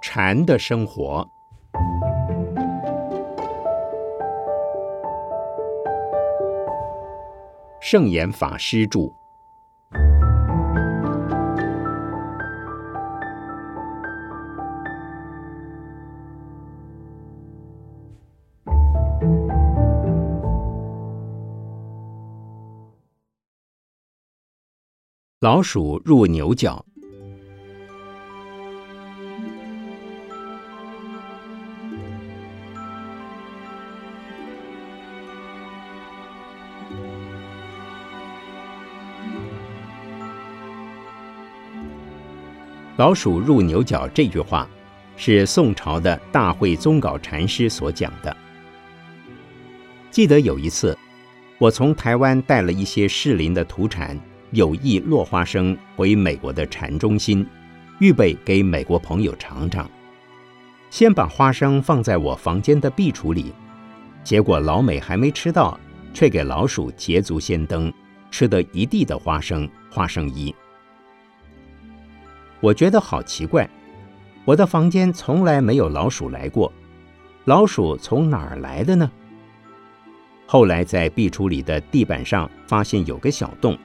禅的生活，圣严法师著。老鼠入牛角。老鼠入牛角这句话，是宋朝的大会宗稿禅师所讲的。记得有一次，我从台湾带了一些适龄的土产。有意落花生回美国的禅中心，预备给美国朋友尝尝。先把花生放在我房间的壁橱里，结果老美还没吃到，却给老鼠捷足先登，吃得一地的花生花生衣。我觉得好奇怪，我的房间从来没有老鼠来过，老鼠从哪儿来的呢？后来在壁橱里的地板上发现有个小洞。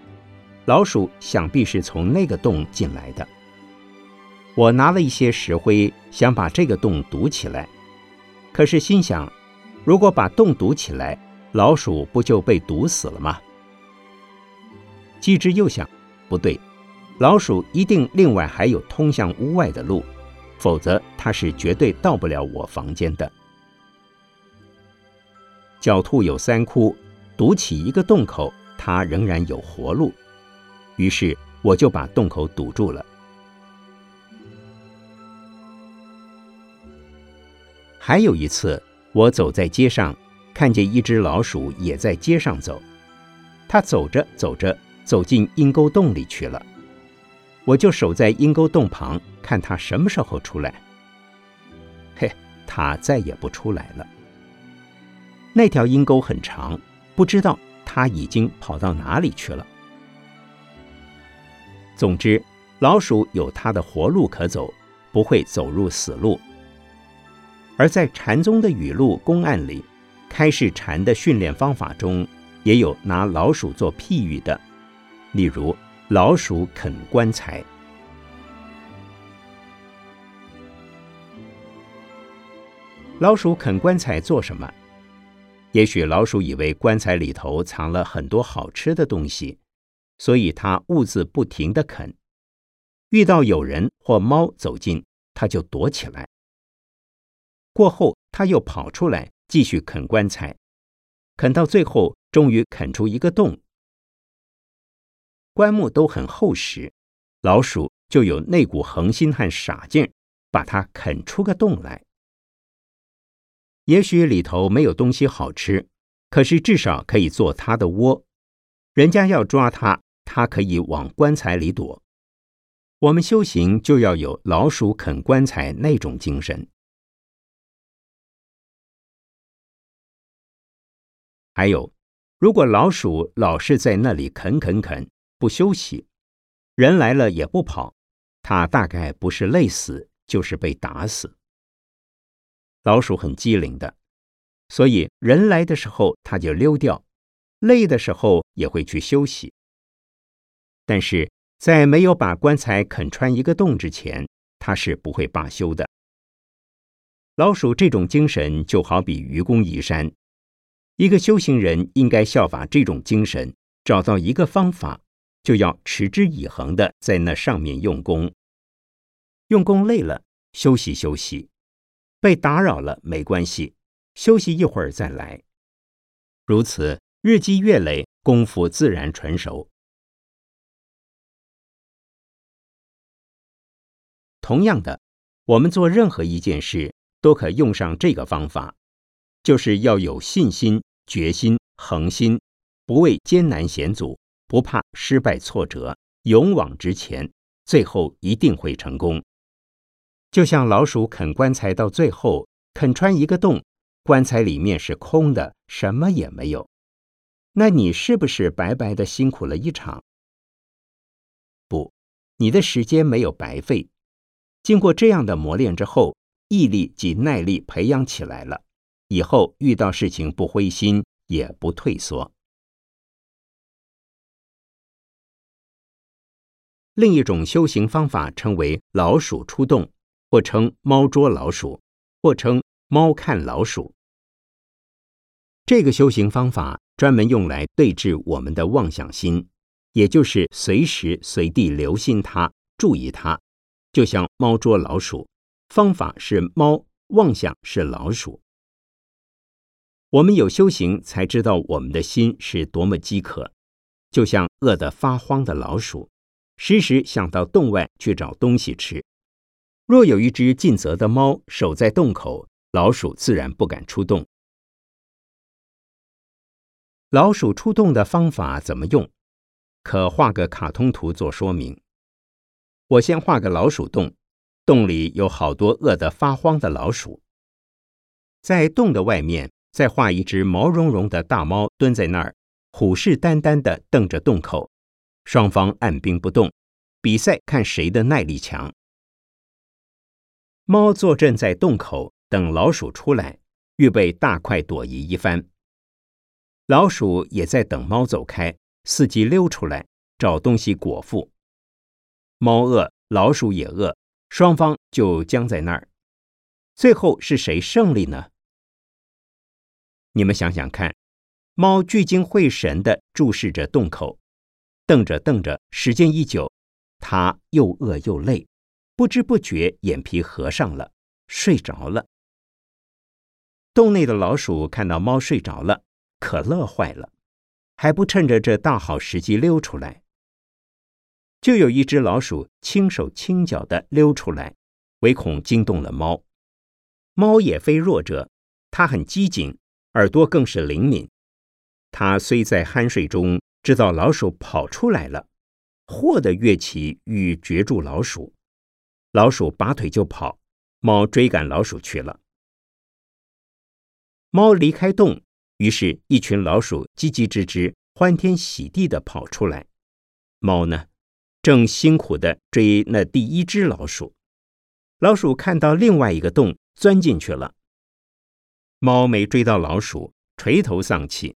老鼠想必是从那个洞进来的。我拿了一些石灰，想把这个洞堵起来。可是心想，如果把洞堵起来，老鼠不就被堵死了吗？继之又想，不对，老鼠一定另外还有通向屋外的路，否则它是绝对到不了我房间的。狡兔有三窟，堵起一个洞口，它仍然有活路。于是我就把洞口堵住了。还有一次，我走在街上，看见一只老鼠也在街上走。它走着走着，走进阴沟洞里去了。我就守在阴沟洞旁，看它什么时候出来。嘿，它再也不出来了。那条阴沟很长，不知道它已经跑到哪里去了。总之，老鼠有它的活路可走，不会走入死路。而在禅宗的语录公案里，开示禅的训练方法中，也有拿老鼠做譬喻的，例如老鼠啃棺材。老鼠啃棺材做什么？也许老鼠以为棺材里头藏了很多好吃的东西。所以它兀自不停地啃，遇到有人或猫走近，它就躲起来。过后，它又跑出来继续啃棺材，啃到最后，终于啃出一个洞。棺木都很厚实，老鼠就有那股恒心和傻劲，把它啃出个洞来。也许里头没有东西好吃，可是至少可以做它的窝。人家要抓它。它可以往棺材里躲。我们修行就要有老鼠啃棺材那种精神。还有，如果老鼠老是在那里啃啃啃，不休息，人来了也不跑，它大概不是累死，就是被打死。老鼠很机灵的，所以人来的时候它就溜掉，累的时候也会去休息。但是在没有把棺材啃穿一个洞之前，他是不会罢休的。老鼠这种精神就好比愚公移山，一个修行人应该效法这种精神，找到一个方法，就要持之以恒的在那上面用功。用功累了，休息休息；被打扰了没关系，休息一会儿再来。如此日积月累，功夫自然纯熟。同样的，我们做任何一件事都可用上这个方法，就是要有信心、决心、恒心，不畏艰难险阻，不怕失败挫折，勇往直前，最后一定会成功。就像老鼠啃棺材，到最后啃穿一个洞，棺材里面是空的，什么也没有。那你是不是白白的辛苦了一场？不，你的时间没有白费。经过这样的磨练之后，毅力及耐力培养起来了，以后遇到事情不灰心，也不退缩。另一种修行方法称为“老鼠出洞”，或称“猫捉老鼠”，或称“猫看老鼠”。这个修行方法专门用来对治我们的妄想心，也就是随时随地留心它、注意它，就像猫捉老鼠。方法是猫，妄想是老鼠。我们有修行，才知道我们的心是多么饥渴，就像饿得发慌的老鼠。时时想到洞外去找东西吃。若有一只尽责的猫守在洞口，老鼠自然不敢出洞。老鼠出洞的方法怎么用？可画个卡通图做说明。我先画个老鼠洞，洞里有好多饿得发慌的老鼠。在洞的外面，再画一只毛茸茸的大猫蹲在那儿，虎视眈眈地瞪着洞口。双方按兵不动，比赛看谁的耐力强。猫坐镇在洞口，等老鼠出来，预备大快朵颐一番。老鼠也在等猫走开，伺机溜出来找东西果腹。猫饿，老鼠也饿，双方就僵在那儿。最后是谁胜利呢？你们想想看，猫聚精会神地注视着洞口。瞪着瞪着，时间一久，它又饿又累，不知不觉眼皮合上了，睡着了。洞内的老鼠看到猫睡着了，可乐坏了，还不趁着这大好时机溜出来。就有一只老鼠轻手轻脚的溜出来，唯恐惊动了猫。猫也非弱者，它很机警，耳朵更是灵敏。它虽在酣睡中。知道老鼠跑出来了，霍的跃起欲绝住老鼠，老鼠拔腿就跑，猫追赶老鼠去了。猫离开洞，于是，一群老鼠叽叽吱吱、欢天喜地的跑出来。猫呢，正辛苦的追那第一只老鼠。老鼠看到另外一个洞，钻进去了。猫没追到老鼠，垂头丧气。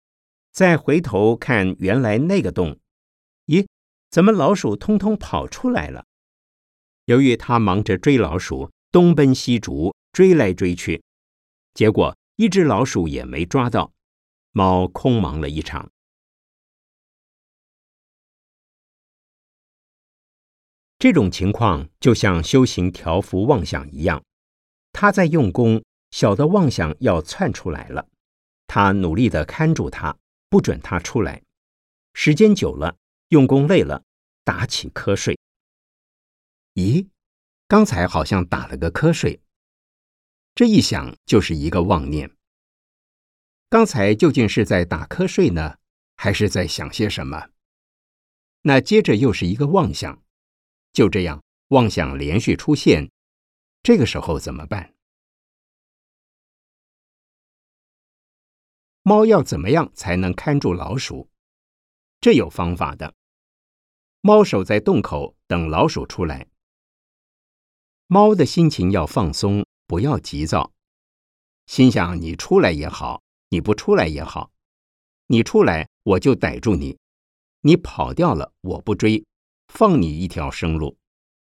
再回头看原来那个洞，咦，怎么老鼠通通跑出来了？由于他忙着追老鼠，东奔西逐，追来追去，结果一只老鼠也没抓到，猫空忙了一场。这种情况就像修行调伏妄想一样，他在用功，小的妄想要窜出来了，他努力的看住他。不准他出来，时间久了，用功累了，打起瞌睡。咦，刚才好像打了个瞌睡，这一想就是一个妄念。刚才究竟是在打瞌睡呢，还是在想些什么？那接着又是一个妄想，就这样妄想连续出现，这个时候怎么办？猫要怎么样才能看住老鼠？这有方法的。猫守在洞口等老鼠出来。猫的心情要放松，不要急躁，心想你出来也好，你不出来也好，你出来我就逮住你，你跑掉了我不追，放你一条生路。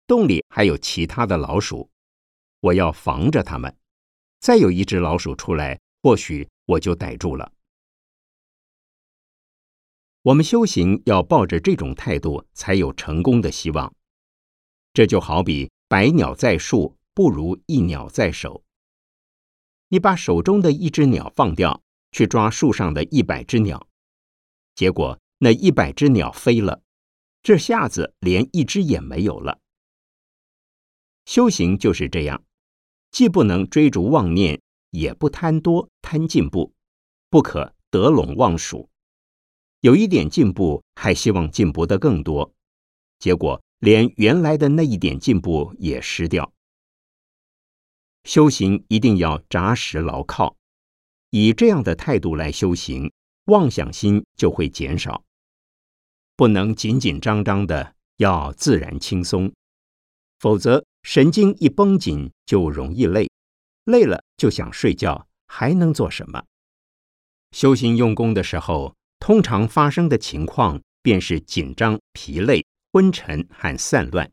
洞里还有其他的老鼠，我要防着它们。再有一只老鼠出来，或许。我就逮住了。我们修行要抱着这种态度，才有成功的希望。这就好比百鸟在树，不如一鸟在手。你把手中的一只鸟放掉，去抓树上的一百只鸟，结果那一百只鸟飞了，这下子连一只也没有了。修行就是这样，既不能追逐妄念。也不贪多贪进步，不可得陇望蜀。有一点进步，还希望进步的更多，结果连原来的那一点进步也失掉。修行一定要扎实牢靠，以这样的态度来修行，妄想心就会减少。不能紧紧张张的，要自然轻松，否则神经一绷紧就容易累，累了就想睡觉，还能做什么？修行用功的时候，通常发生的情况便是紧张、疲累、昏沉和散乱。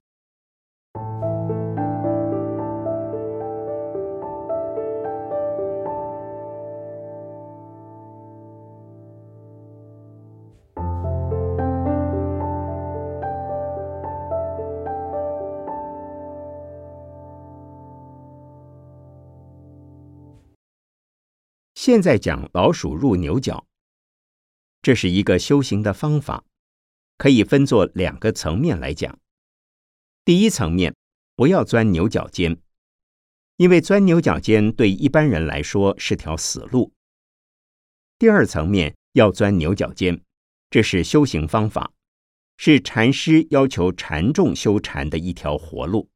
现在讲老鼠入牛角，这是一个修行的方法，可以分作两个层面来讲。第一层面，不要钻牛角尖，因为钻牛角尖对一般人来说是条死路。第二层面，要钻牛角尖，这是修行方法，是禅师要求禅众修禅的一条活路。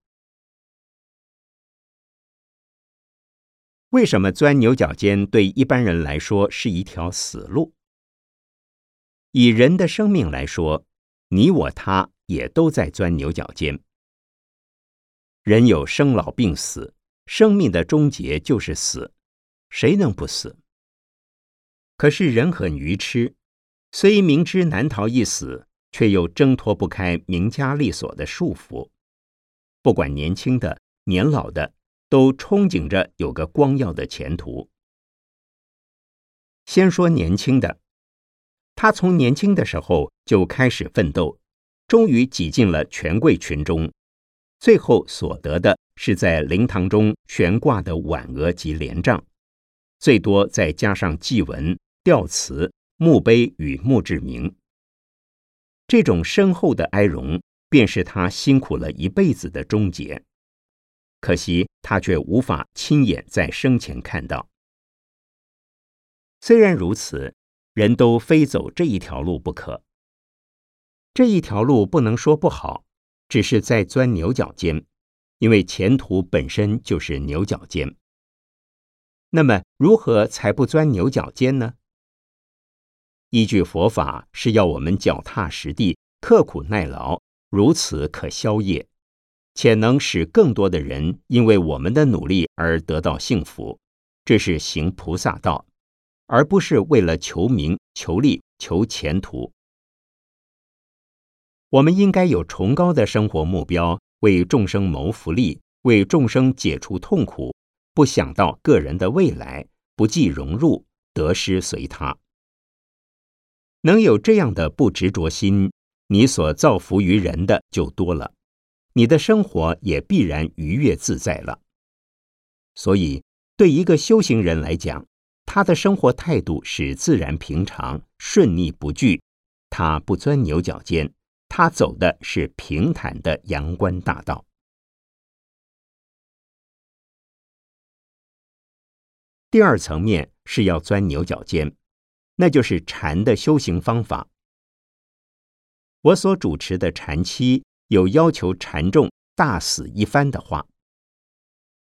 为什么钻牛角尖对一般人来说是一条死路？以人的生命来说，你我他也都在钻牛角尖。人有生老病死，生命的终结就是死，谁能不死？可是人很愚痴，虽明知难逃一死，却又挣脱不开名家利所的束缚。不管年轻的、年老的。都憧憬着有个光耀的前途。先说年轻的，他从年轻的时候就开始奋斗，终于挤进了权贵群中，最后所得的是在灵堂中悬挂的挽额及帘帐，最多再加上祭文、吊词、墓碑与墓志铭。这种深厚的哀荣，便是他辛苦了一辈子的终结。可惜他却无法亲眼在生前看到。虽然如此，人都非走这一条路不可。这一条路不能说不好，只是在钻牛角尖，因为前途本身就是牛角尖。那么，如何才不钻牛角尖呢？依据佛法是要我们脚踏实地、刻苦耐劳，如此可消业。且能使更多的人因为我们的努力而得到幸福，这是行菩萨道，而不是为了求名、求利、求前途。我们应该有崇高的生活目标，为众生谋福利，为众生解除痛苦，不想到个人的未来，不计荣辱，得失随他。能有这样的不执着心，你所造福于人的就多了。你的生活也必然愉悦自在了。所以，对一个修行人来讲，他的生活态度是自然平常、顺逆不惧，他不钻牛角尖，他走的是平坦的阳关大道。第二层面是要钻牛角尖，那就是禅的修行方法。我所主持的禅期。有要求禅众大死一番的话，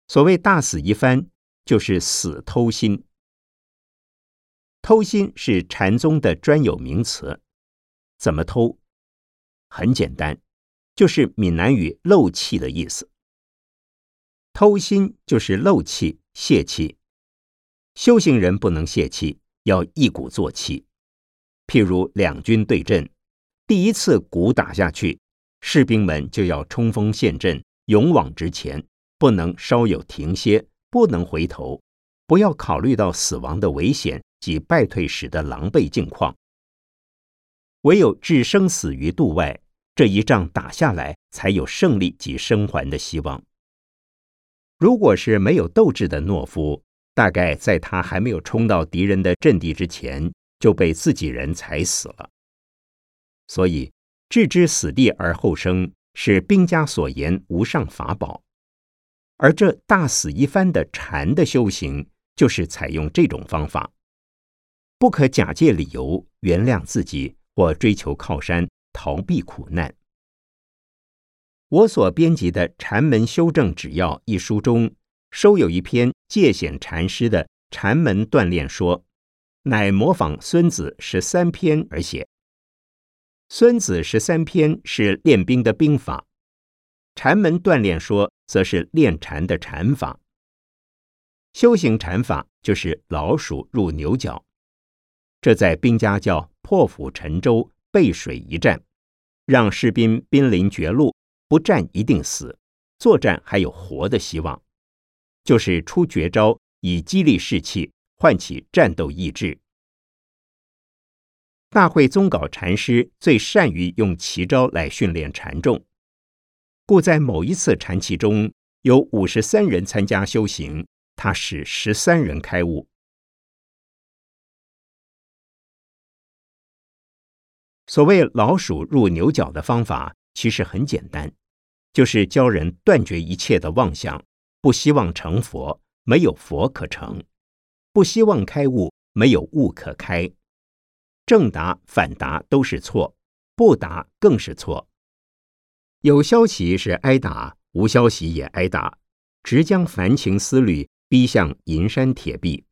所谓大死一番，就是死偷心。偷心是禅宗的专有名词，怎么偷？很简单，就是闽南语漏气的意思。偷心就是漏气、泄气。修行人不能泄气，要一鼓作气。譬如两军对阵，第一次鼓打下去。士兵们就要冲锋陷阵，勇往直前，不能稍有停歇，不能回头，不要考虑到死亡的危险及败退时的狼狈境况。唯有置生死于度外，这一仗打下来，才有胜利及生还的希望。如果是没有斗志的懦夫，大概在他还没有冲到敌人的阵地之前，就被自己人踩死了。所以。置之死地而后生，是兵家所言无上法宝。而这大死一番的禅的修行，就是采用这种方法，不可假借理由原谅自己或追求靠山逃避苦难。我所编辑的《禅门修正指要》一书中，收有一篇借显禅师的禅门锻炼说，乃模仿《孙子十三篇》而写。《孙子十三篇》是练兵的兵法，禅门锻炼说则是练禅的禅法。修行禅法就是老鼠入牛角，这在兵家叫破釜沉舟、背水一战，让士兵濒临绝路，不战一定死，作战还有活的希望，就是出绝招以激励士气，唤起战斗意志。大会宗稿禅师最善于用奇招来训练禅众，故在某一次禅期中，有五十三人参加修行。他使十三人开悟。所谓老鼠入牛角的方法，其实很简单，就是教人断绝一切的妄想，不希望成佛，没有佛可成；不希望开悟，没有悟可开。正答反答都是错，不答更是错。有消息是挨打，无消息也挨打，直将凡情思虑。逼向银山铁壁。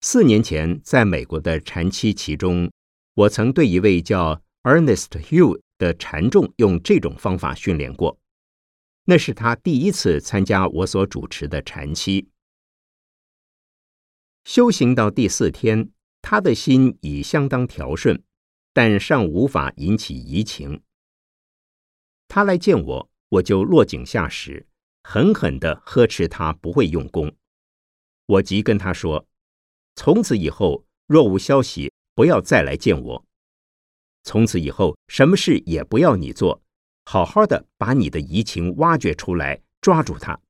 四年前，在美国的禅期其中，我曾对一位叫 Ernest Hugh 的禅众用这种方法训练过。那是他第一次参加我所主持的禅期。修行到第四天，他的心已相当调顺，但尚无法引起移情。他来见我，我就落井下石。狠狠的呵斥他不会用功，我即跟他说：“从此以后若无消息，不要再来见我。从此以后什么事也不要你做，好好的把你的移情挖掘出来，抓住他。”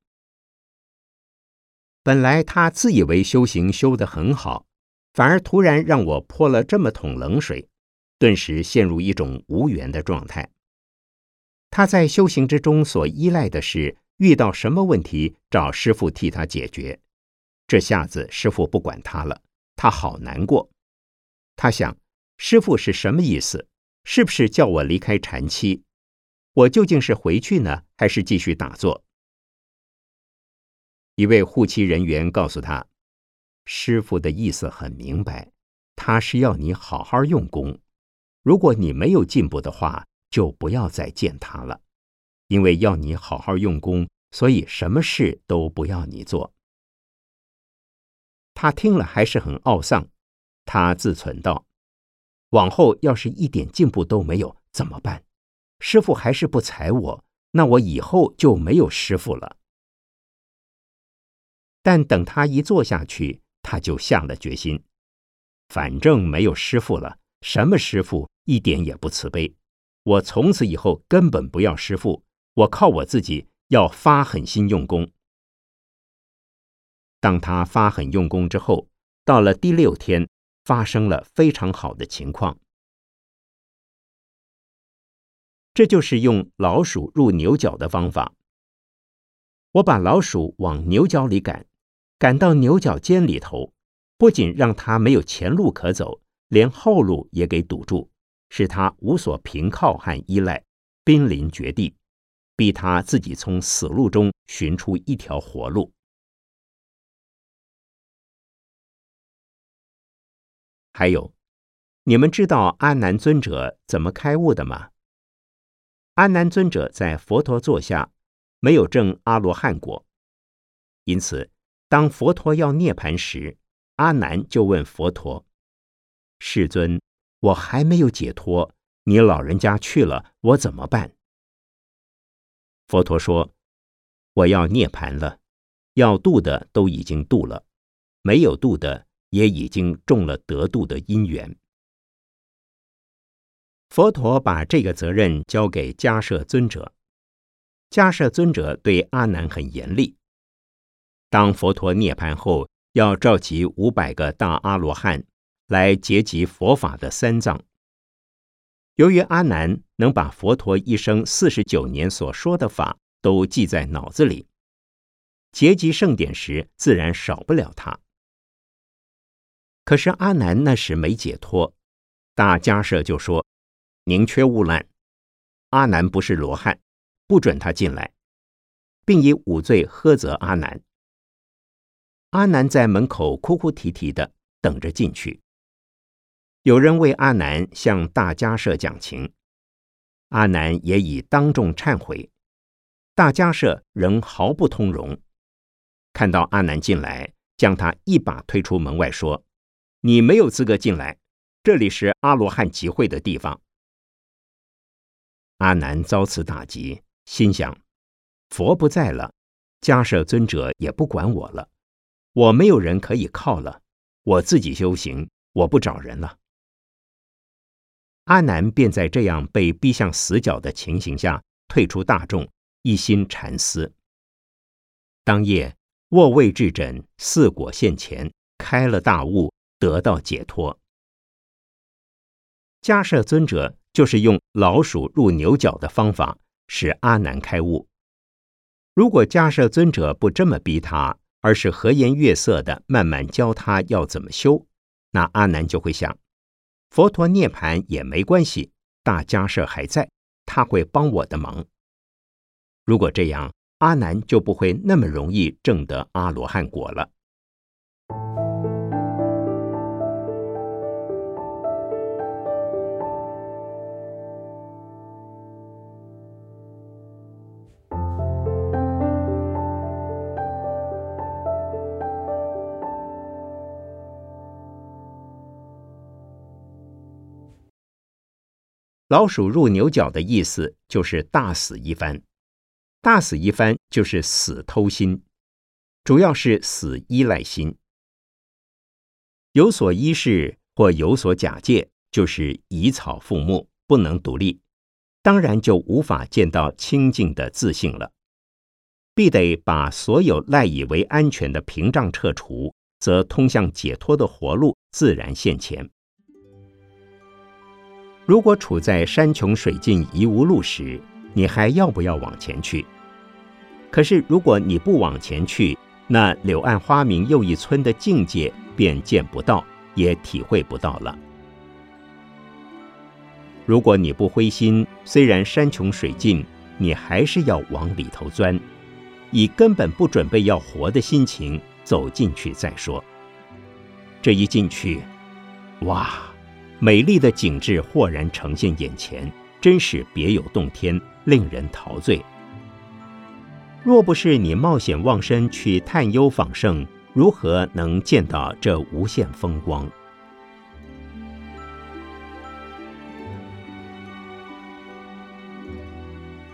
本来他自以为修行修得很好，反而突然让我泼了这么桶冷水，顿时陷入一种无缘的状态。他在修行之中所依赖的是。遇到什么问题，找师傅替他解决。这下子师傅不管他了，他好难过。他想，师傅是什么意思？是不是叫我离开禅期？我究竟是回去呢，还是继续打坐？一位护妻人员告诉他，师傅的意思很明白，他是要你好好用功。如果你没有进步的话，就不要再见他了。因为要你好好用功，所以什么事都不要你做。他听了还是很懊丧，他自忖道：“往后要是一点进步都没有，怎么办？师傅还是不睬我，那我以后就没有师傅了。”但等他一坐下去，他就下了决心：反正没有师傅了，什么师傅一点也不慈悲，我从此以后根本不要师傅。我靠我自己，要发狠心用功。当他发狠用功之后，到了第六天，发生了非常好的情况。这就是用老鼠入牛角的方法。我把老鼠往牛角里赶，赶到牛角尖里头，不仅让他没有前路可走，连后路也给堵住，使他无所凭靠和依赖，濒临绝地。逼他自己从死路中寻出一条活路。还有，你们知道阿难尊者怎么开悟的吗？阿难尊者在佛陀座下没有证阿罗汉果，因此当佛陀要涅盘时，阿难就问佛陀：“世尊，我还没有解脱，你老人家去了，我怎么办？”佛陀说：“我要涅盘了，要度的都已经度了，没有度的也已经中了得度的因缘。”佛陀把这个责任交给迦摄尊者。迦摄尊者对阿难很严厉。当佛陀涅槃后，要召集五百个大阿罗汉来结集佛法的三藏。由于阿难能把佛陀一生四十九年所说的法都记在脑子里，结集盛典时自然少不了他。可是阿难那时没解脱，大迦舍就说：“宁缺毋滥，阿难不是罗汉，不准他进来，并以五罪呵责阿难。”阿难在门口哭哭啼啼的等着进去。有人为阿难向大迦舍讲情，阿难也已当众忏悔，大迦舍仍毫不通融。看到阿难进来，将他一把推出门外，说：“你没有资格进来，这里是阿罗汉集会的地方。”阿难遭此打击，心想：佛不在了，迦舍尊者也不管我了，我没有人可以靠了，我自己修行，我不找人了。阿难便在这样被逼向死角的情形下退出大众，一心禅思。当夜卧位至枕，四果现前，开了大悟，得到解脱。迦舍尊者。就是用老鼠入牛角的方法使阿难开悟。如果迦舍尊者不这么逼他，而是和颜悦色的慢慢教他要怎么修，那阿难就会想：佛陀涅盘也没关系，大迦舍还在，他会帮我的忙。如果这样，阿难就不会那么容易证得阿罗汉果了。老鼠入牛角的意思就是大死一番，大死一番就是死偷心，主要是死依赖心。有所依恃或有所假借，就是以草覆木，不能独立，当然就无法见到清净的自信了。必得把所有赖以为安全的屏障撤除，则通向解脱的活路自然现前。如果处在山穷水尽疑无路时，你还要不要往前去？可是如果你不往前去，那柳暗花明又一村的境界便见不到，也体会不到了。如果你不灰心，虽然山穷水尽，你还是要往里头钻，以根本不准备要活的心情走进去再说。这一进去，哇！美丽的景致豁然呈现眼前，真是别有洞天，令人陶醉。若不是你冒险忘身去探幽访胜，如何能见到这无限风光？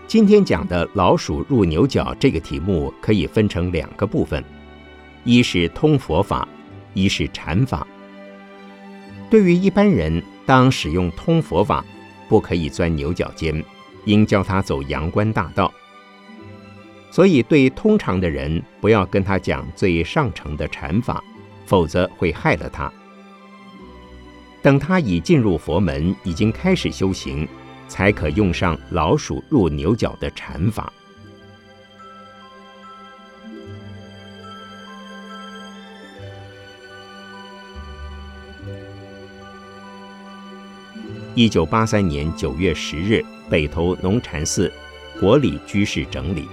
今天讲的老鼠入牛角这个题目，可以分成两个部分：一是通佛法，一是禅法。对于一般人，当使用通佛法，不可以钻牛角尖，应教他走阳关大道。所以，对通常的人，不要跟他讲最上乘的禅法，否则会害了他。等他已进入佛门，已经开始修行，才可用上老鼠入牛角的禅法。一九八三年九月十日，北投农禅寺国礼居士整理。